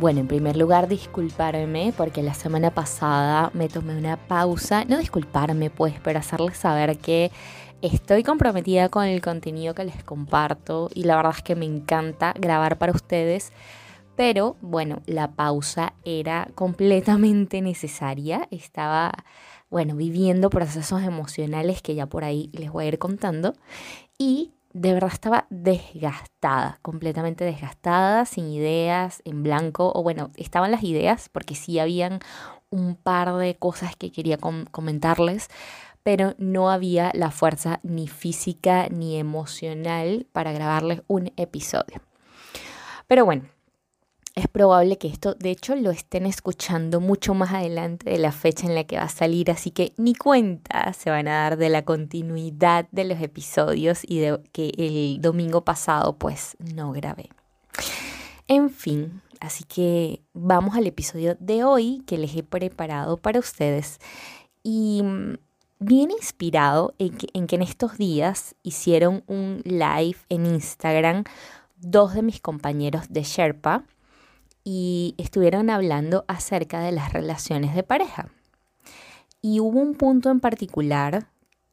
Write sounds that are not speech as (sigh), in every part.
Bueno, en primer lugar, disculparme porque la semana pasada me tomé una pausa. No disculparme, pues, pero hacerles saber que estoy comprometida con el contenido que les comparto y la verdad es que me encanta grabar para ustedes. Pero bueno, la pausa era completamente necesaria. Estaba, bueno, viviendo procesos emocionales que ya por ahí les voy a ir contando. Y de verdad estaba desgastada, completamente desgastada, sin ideas, en blanco, o bueno, estaban las ideas porque sí habían un par de cosas que quería comentarles, pero no había la fuerza ni física ni emocional para grabarles un episodio. Pero bueno, es probable que esto, de hecho, lo estén escuchando mucho más adelante de la fecha en la que va a salir, así que ni cuenta se van a dar de la continuidad de los episodios y de que el domingo pasado pues no grabé. En fin, así que vamos al episodio de hoy que les he preparado para ustedes y mm, bien inspirado en que en, que en estos días hicieron un live en Instagram dos de mis compañeros de Sherpa y estuvieron hablando acerca de las relaciones de pareja. Y hubo un punto en particular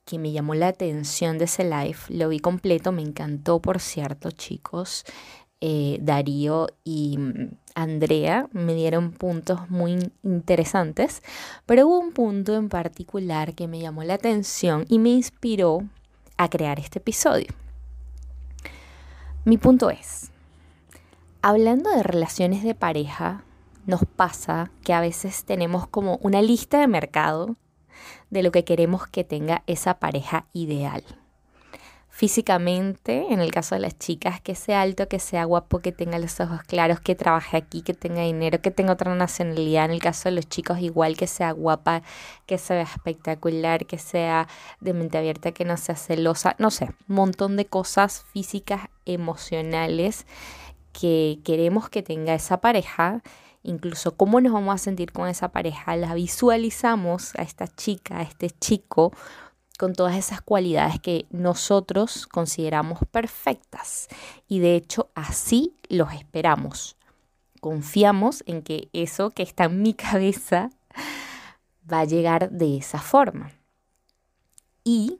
que me llamó la atención de ese live, lo vi completo, me encantó por cierto chicos, eh, Darío y mm, Andrea me dieron puntos muy interesantes, pero hubo un punto en particular que me llamó la atención y me inspiró a crear este episodio. Mi punto es, Hablando de relaciones de pareja, nos pasa que a veces tenemos como una lista de mercado de lo que queremos que tenga esa pareja ideal. Físicamente, en el caso de las chicas, que sea alto, que sea guapo, que tenga los ojos claros, que trabaje aquí, que tenga dinero, que tenga otra nacionalidad. En el caso de los chicos, igual que sea guapa, que sea espectacular, que sea de mente abierta, que no sea celosa, no sé, un montón de cosas físicas, emocionales que queremos que tenga esa pareja, incluso cómo nos vamos a sentir con esa pareja, la visualizamos a esta chica, a este chico, con todas esas cualidades que nosotros consideramos perfectas. Y de hecho así los esperamos. Confiamos en que eso que está en mi (laughs) cabeza va a llegar de esa forma. Y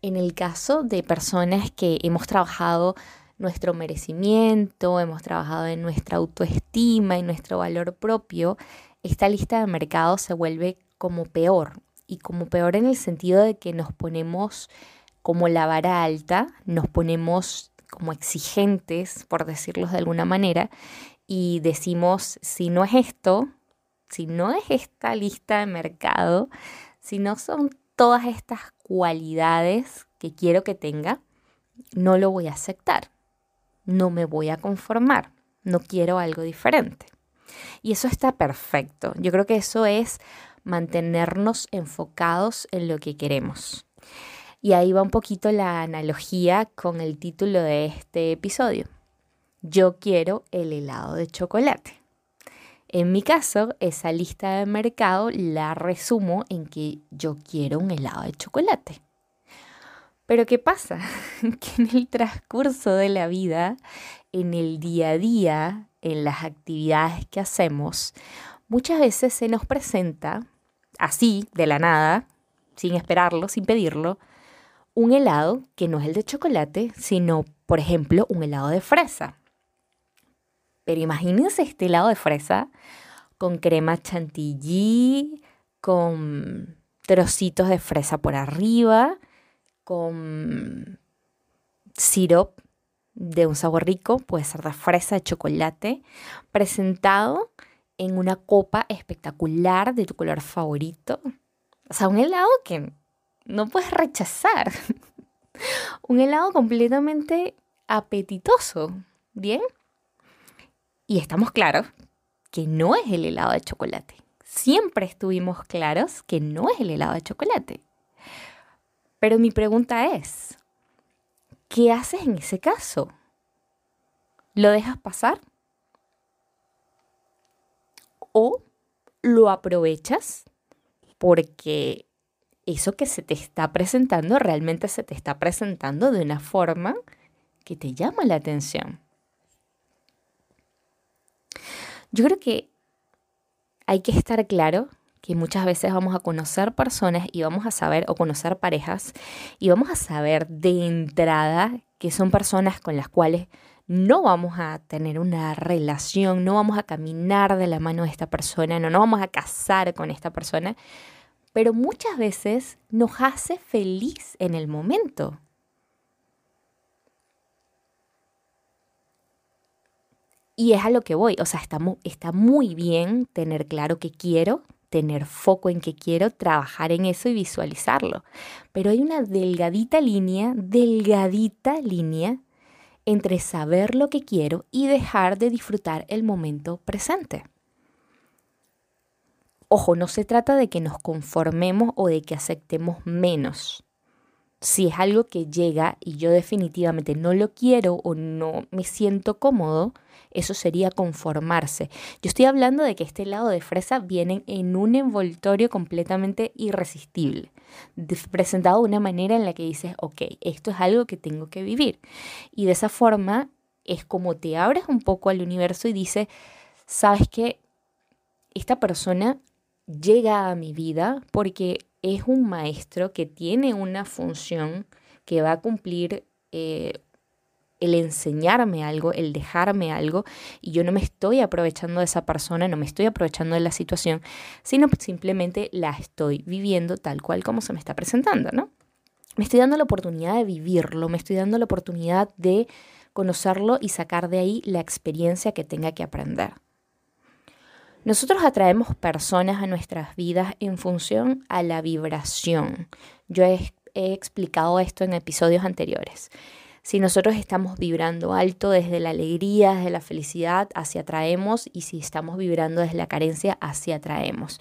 en el caso de personas que hemos trabajado nuestro merecimiento, hemos trabajado en nuestra autoestima y nuestro valor propio, esta lista de mercado se vuelve como peor. Y como peor en el sentido de que nos ponemos como la vara alta, nos ponemos como exigentes, por decirlo de alguna manera, y decimos, si no es esto, si no es esta lista de mercado, si no son todas estas cualidades que quiero que tenga, no lo voy a aceptar no me voy a conformar, no quiero algo diferente. Y eso está perfecto. Yo creo que eso es mantenernos enfocados en lo que queremos. Y ahí va un poquito la analogía con el título de este episodio. Yo quiero el helado de chocolate. En mi caso, esa lista de mercado la resumo en que yo quiero un helado de chocolate. Pero ¿qué pasa? (laughs) que en el transcurso de la vida, en el día a día, en las actividades que hacemos, muchas veces se nos presenta, así, de la nada, sin esperarlo, sin pedirlo, un helado que no es el de chocolate, sino, por ejemplo, un helado de fresa. Pero imagínense este helado de fresa con crema chantilly, con trocitos de fresa por arriba, con sirop de un sabor rico, puede ser de fresa, de chocolate, presentado en una copa espectacular de tu color favorito. O sea, un helado que no puedes rechazar. (laughs) un helado completamente apetitoso, ¿bien? Y estamos claros que no es el helado de chocolate, siempre estuvimos claros que no es el helado de chocolate. Pero mi pregunta es, ¿qué haces en ese caso? ¿Lo dejas pasar? ¿O lo aprovechas porque eso que se te está presentando realmente se te está presentando de una forma que te llama la atención? Yo creo que hay que estar claro que muchas veces vamos a conocer personas y vamos a saber, o conocer parejas, y vamos a saber de entrada que son personas con las cuales no vamos a tener una relación, no vamos a caminar de la mano de esta persona, no nos vamos a casar con esta persona, pero muchas veces nos hace feliz en el momento. Y es a lo que voy, o sea, está, está muy bien tener claro que quiero, tener foco en que quiero, trabajar en eso y visualizarlo. Pero hay una delgadita línea, delgadita línea entre saber lo que quiero y dejar de disfrutar el momento presente. Ojo, no se trata de que nos conformemos o de que aceptemos menos. Si es algo que llega y yo definitivamente no lo quiero o no me siento cómodo, eso sería conformarse. Yo estoy hablando de que este helado de fresa viene en un envoltorio completamente irresistible, presentado de una manera en la que dices, ok, esto es algo que tengo que vivir. Y de esa forma es como te abres un poco al universo y dices, sabes que esta persona llega a mi vida porque es un maestro que tiene una función que va a cumplir eh, el enseñarme algo, el dejarme algo, y yo no me estoy aprovechando de esa persona, no me estoy aprovechando de la situación, sino simplemente la estoy viviendo tal cual como se me está presentando, ¿no? Me estoy dando la oportunidad de vivirlo, me estoy dando la oportunidad de conocerlo y sacar de ahí la experiencia que tenga que aprender. Nosotros atraemos personas a nuestras vidas en función a la vibración. Yo he, he explicado esto en episodios anteriores. Si nosotros estamos vibrando alto desde la alegría, desde la felicidad, hacia atraemos y si estamos vibrando desde la carencia, hacia atraemos.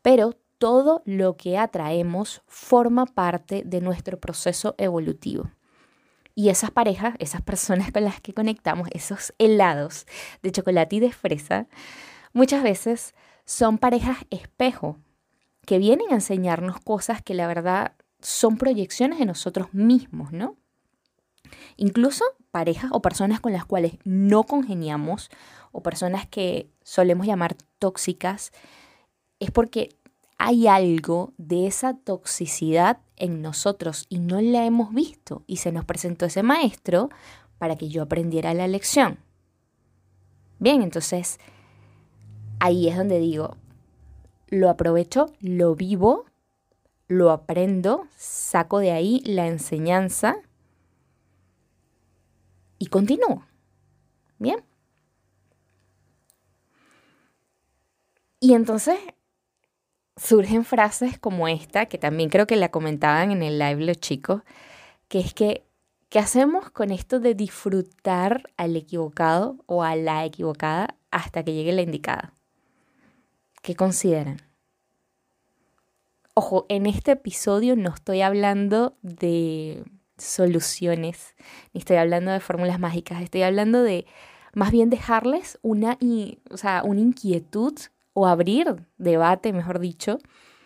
Pero todo lo que atraemos forma parte de nuestro proceso evolutivo. Y esas parejas, esas personas con las que conectamos, esos helados de chocolate y de fresa, muchas veces son parejas espejo que vienen a enseñarnos cosas que la verdad son proyecciones de nosotros mismos, ¿no? Incluso parejas o personas con las cuales no congeniamos o personas que solemos llamar tóxicas, es porque hay algo de esa toxicidad en nosotros y no la hemos visto y se nos presentó ese maestro para que yo aprendiera la lección. Bien, entonces ahí es donde digo, lo aprovecho, lo vivo, lo aprendo, saco de ahí la enseñanza y continúo. Bien. Y entonces surgen frases como esta, que también creo que la comentaban en el live los chicos, que es que, ¿qué hacemos con esto de disfrutar al equivocado o a la equivocada hasta que llegue la indicada? ¿Qué consideran? Ojo, en este episodio no estoy hablando de soluciones, ni estoy hablando de fórmulas mágicas, estoy hablando de más bien dejarles una, o sea, una inquietud o abrir debate, mejor dicho,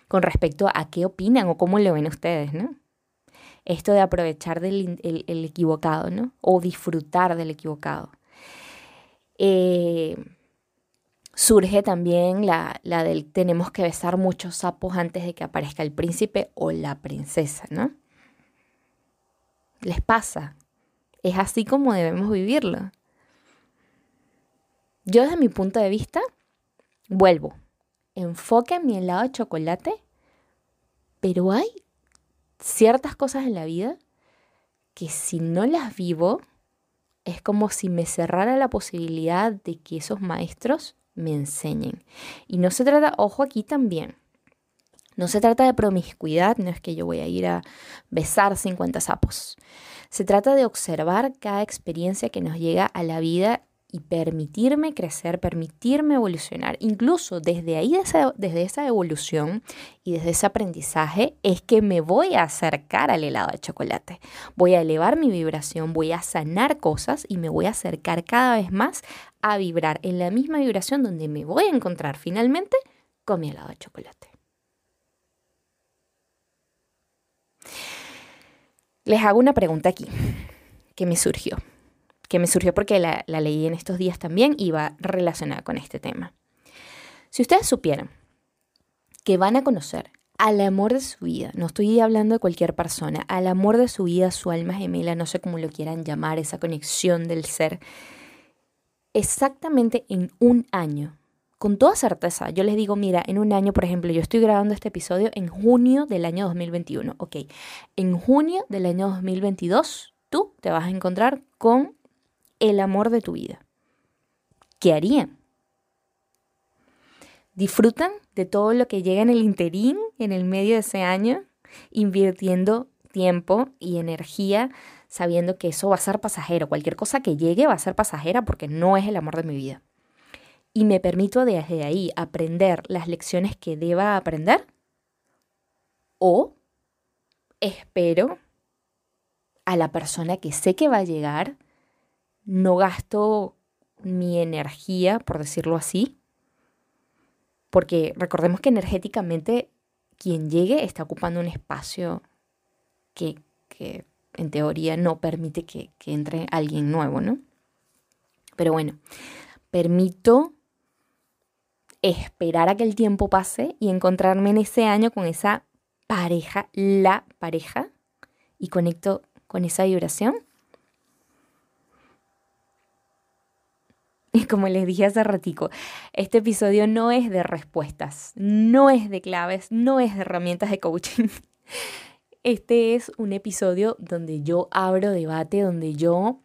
con respecto a qué opinan o cómo lo ven ustedes, ¿no? Esto de aprovechar del el, equivocado, ¿no? O disfrutar del equivocado. Eh, surge también la, la del tenemos que besar muchos sapos antes de que aparezca el príncipe o la princesa, ¿no? Les pasa. Es así como debemos vivirlo. Yo desde mi punto de vista, vuelvo. Enfoque en mi helado de chocolate, pero hay ciertas cosas en la vida que si no las vivo, es como si me cerrara la posibilidad de que esos maestros me enseñen. Y no se trata, ojo aquí también, no se trata de promiscuidad, no es que yo voy a ir a besar 50 sapos. Se trata de observar cada experiencia que nos llega a la vida y permitirme crecer, permitirme evolucionar. Incluso desde ahí, desde esa evolución y desde ese aprendizaje, es que me voy a acercar al helado de chocolate. Voy a elevar mi vibración, voy a sanar cosas y me voy a acercar cada vez más a vibrar en la misma vibración donde me voy a encontrar finalmente con mi helado de chocolate. Les hago una pregunta aquí que me surgió que me surgió porque la, leí en estos días también y va relacionada con este tema. Si ustedes supieran que van a conocer al amor de su vida, no estoy hablando de cualquier persona, al amor de su vida, su alma gemela, no sé cómo lo quieran llamar, esa conexión del ser, exactamente en un año, con toda certeza, yo les digo, mira, en un año, por ejemplo, yo estoy grabando este episodio en junio del año 2021, ok, en junio del año 2022, tú te vas a encontrar con el amor de tu vida. ¿Qué harían? ¿Disfrutan de todo lo que llega en el interín, en el medio de ese año, invirtiendo tiempo y energía, sabiendo que eso va a ser pasajero? Cualquier cosa que llegue va a ser pasajera porque no es el amor de mi vida. Y me permito desde ahí aprender las lecciones que deba aprender. O espero a la persona que sé que va a llegar no gasto mi energía, por decirlo así, porque recordemos que energéticamente quien llegue está ocupando un espacio que, en teoría no permite que, que entre alguien nuevo, ¿no? Pero bueno, permito esperar a que el tiempo pase y encontrarme en ese año con esa pareja, la pareja, y conecto con esa vibración Y (laughs) como les dije hace ratico, este episodio no es de respuestas, no es de claves, no es de herramientas de coaching. (laughs) Este es un episodio donde yo abro debate, donde yo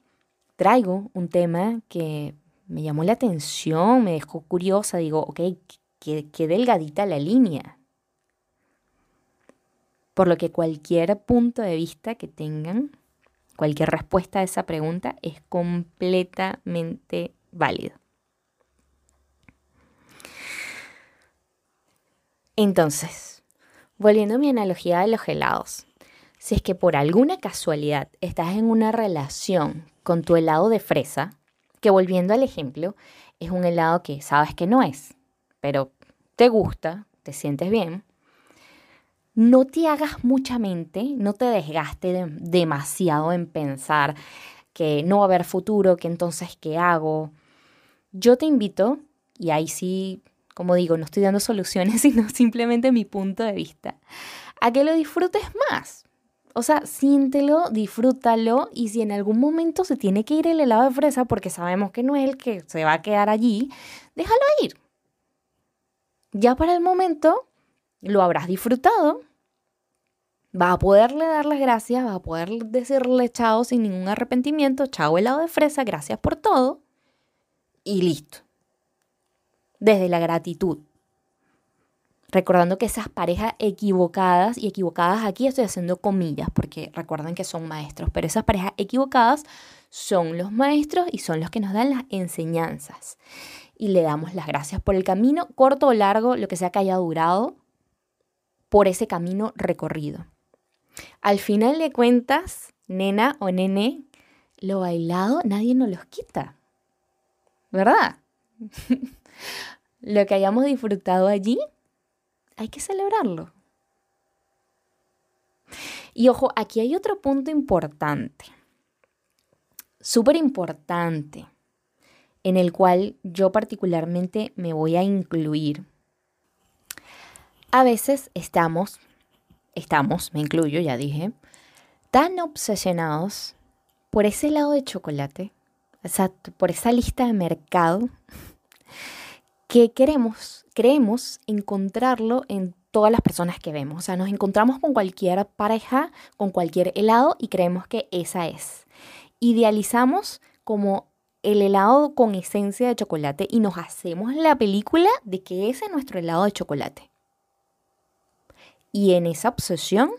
traigo un tema que me llamó la atención, me dejó curiosa, digo, ok, qué, qué delgadita la línea. Por lo que cualquier punto de vista que tengan, cualquier respuesta a esa pregunta es completamente válido. Entonces, volviendo a mi analogía de los helados, si es que por alguna casualidad estás en una relación con tu helado de fresa, que volviendo al ejemplo, es un helado que sabes que no es, pero te gusta, te sientes bien, no te hagas mucha mente, no te desgaste demasiado en pensar que no va a haber futuro, que entonces, ¿qué hago? Yo te invito, y ahí sí, como digo, no estoy dando soluciones, (laughs) sino simplemente mi punto de vista, a que lo disfrutes más. O sea, siéntelo, disfrútalo y si en algún momento se tiene que ir el helado de fresa porque sabemos que no es el que se va a quedar allí, déjalo ir. Ya para el momento lo habrás disfrutado, va a poderle dar las gracias, va a poder decirle chao sin ningún arrepentimiento, chao helado de fresa, gracias por todo y listo. Desde la gratitud. Recordando que esas parejas equivocadas, y equivocadas aquí estoy haciendo comillas, porque recuerden que son maestros, pero esas parejas equivocadas son los maestros y son los que nos dan las enseñanzas. Y le damos las gracias por el camino, corto o largo, lo que sea que haya durado, por ese camino recorrido. Al final de cuentas, nena o nene, lo bailado nadie nos los quita. ¿verdad? (laughs) Lo que hayamos disfrutado allí, hay que celebrarlo. Y ojo, aquí hay otro punto importante, súper importante, en el cual yo particularmente me voy a incluir. A veces estamos, estamos, me incluyo, ya dije, tan obsesionados por ese lado de chocolate Exacto, por esa lista de mercado que queremos, creemos encontrarlo en todas las personas que vemos. O sea, nos encontramos con cualquier pareja, con cualquier helado y creemos que esa es. Idealizamos como el helado con esencia de chocolate y nos hacemos la película de que ese es nuestro helado de chocolate. Y en esa obsesión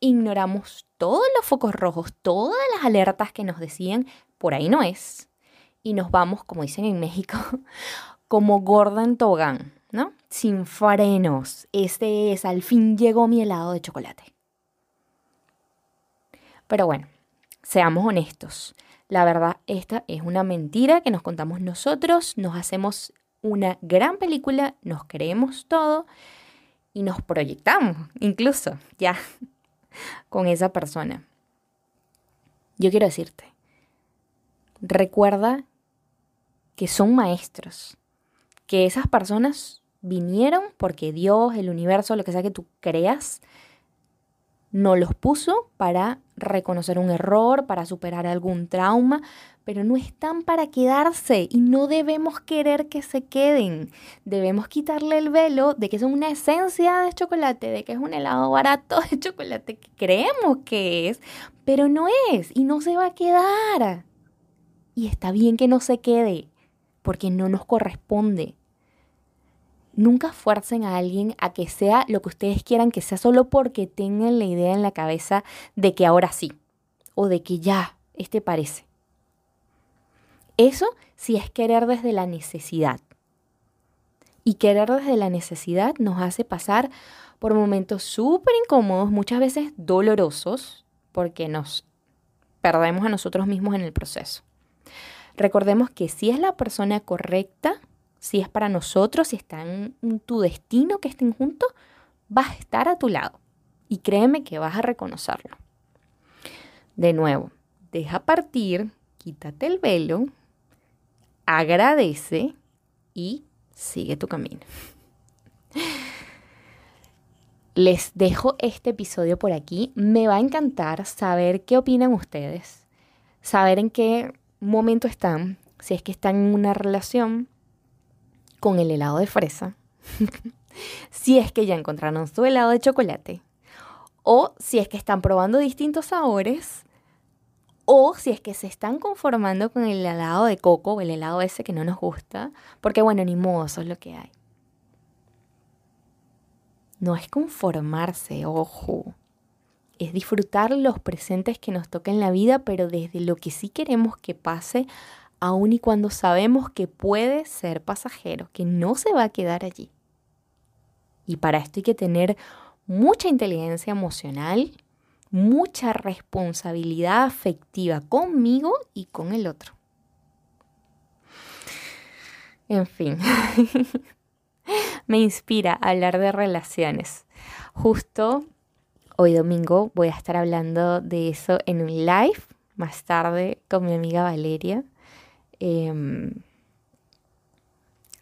ignoramos todos los focos rojos, todas las alertas que nos decían, por ahí no es. y nos vamos, como dicen en México, como gorda en tobogán, ¿no? Sin frenos. Este es, al fin llegó mi helado de chocolate. Pero bueno, seamos honestos. La verdad, esta es una mentira que nos contamos nosotros, nos hacemos una gran película, nos creemos todo y nos proyectamos, incluso ya, (laughs) con esa persona. Yo quiero decirte, recuerda que son maestros, que esas personas vinieron porque Dios, el universo, lo que sea que tú creas, no los puso para reconocer un error, para superar algún trauma, pero no están para quedarse y no debemos querer que se queden. Debemos quitarle el velo de que es una esencia de chocolate, de que es un helado barato de chocolate que creemos que es, pero no es y no se va a quedar. Y está bien que no se quede, porque no nos corresponde. Nunca fuercen a alguien a que sea lo que ustedes quieran que sea solo porque tengan la idea en la cabeza de que ahora sí o de que ya, este parece. Eso sí es querer desde la necesidad. Y querer desde la necesidad nos hace pasar por momentos súper incómodos, muchas veces dolorosos, porque nos perdemos a nosotros mismos en el proceso. Recordemos que si es la persona correcta, si es para nosotros, si está en tu destino que estén juntos, va a estar a tu lado. Y créeme que vas a reconocerlo. De nuevo, deja partir, quítate el velo, agradece y sigue tu camino. Les dejo este episodio por aquí. Me va a encantar saber qué opinan ustedes, saber en qué momento están, si es que están en una relación, con el helado de fresa, (laughs) si es que ya encontraron su helado de chocolate, o si es que están probando distintos sabores, o si es que se están conformando con el helado de coco o el helado ese que no nos gusta, porque bueno, ni modo, eso es lo que hay. No es conformarse, ojo. Es disfrutar los presentes que nos toca en la vida, pero desde lo que sí queremos que pase aun y cuando sabemos que puede ser pasajero, que no se va a quedar allí. Y para esto hay que tener mucha inteligencia emocional, mucha responsabilidad afectiva conmigo y con el otro. En fin, (laughs) me inspira hablar de relaciones. Justo hoy domingo voy a estar hablando de eso en un live más tarde con mi amiga Valeria. Em,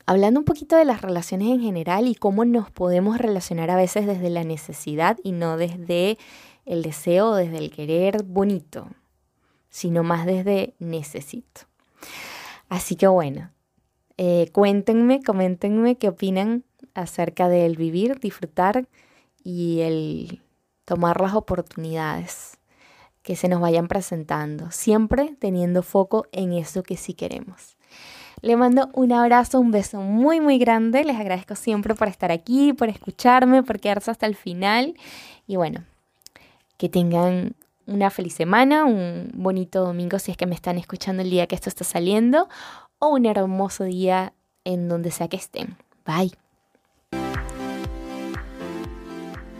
hablando un poquito de las relaciones en general y cómo nos podemos relacionar a veces desde la necesidad y no desde el deseo, desde el querer bonito, sino más desde necesito. Así que bueno, eh, cuéntenme, coméntenme qué opinan acerca del vivir, disfrutar y el tomar las oportunidades que se nos vayan presentando, siempre teniendo foco en eso que sí queremos. Le mando un abrazo, un beso muy, muy grande. Les agradezco siempre por estar aquí, por escucharme, por quedarse hasta el final. Y bueno, que tengan una feliz semana, un bonito domingo si es que me están escuchando el día que esto está saliendo, o un hermoso día en donde sea que estén. Bye.